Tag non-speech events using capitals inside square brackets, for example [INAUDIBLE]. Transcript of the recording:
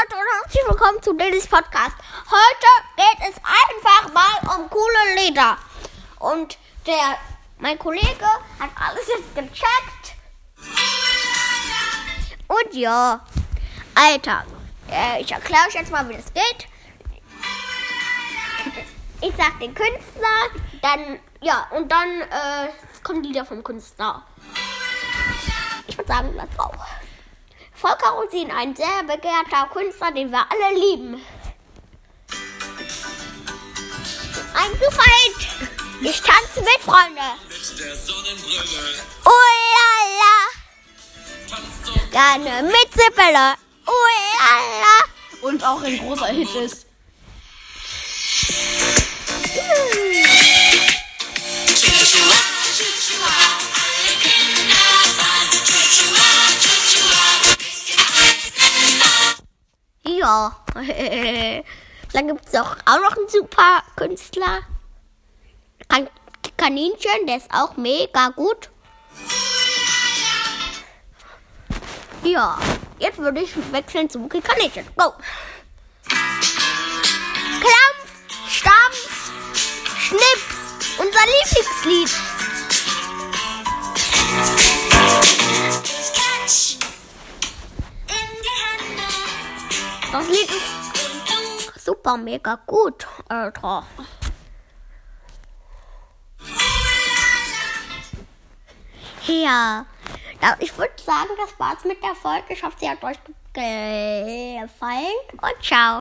Leute und herzlich willkommen zu Dennis Podcast. Heute geht es einfach mal um coole Lieder. Und der, mein Kollege hat alles jetzt gecheckt. Und ja, Alter, äh, ich erkläre euch jetzt mal, wie das geht. Ich sag den Künstler, dann, ja, und dann äh, kommen Lieder vom Künstler. Ich würde sagen, let's go. Volker Rosin, ein sehr begehrter Künstler, den wir alle lieben. Ein Hit. Ich tanze mit, Freunde. Mit der Sonnenbrille Oh la la. Gerne mit Sippele. Oh la la. Und auch ein großer Hit ist. Ja. [LAUGHS] Dann gibt es auch, auch noch einen super Künstler. Kan Kaninchen, der ist auch mega gut. Ja, jetzt würde ich wechseln zum Kaninchen. Go! Klampf, Stampf, Schnips, unser Lieblingslied. Das Lied ist super mega gut, Alter. Ja, ich würde sagen, das war's mit der Folge. Ich hoffe, sie hat euch gefallen und ciao.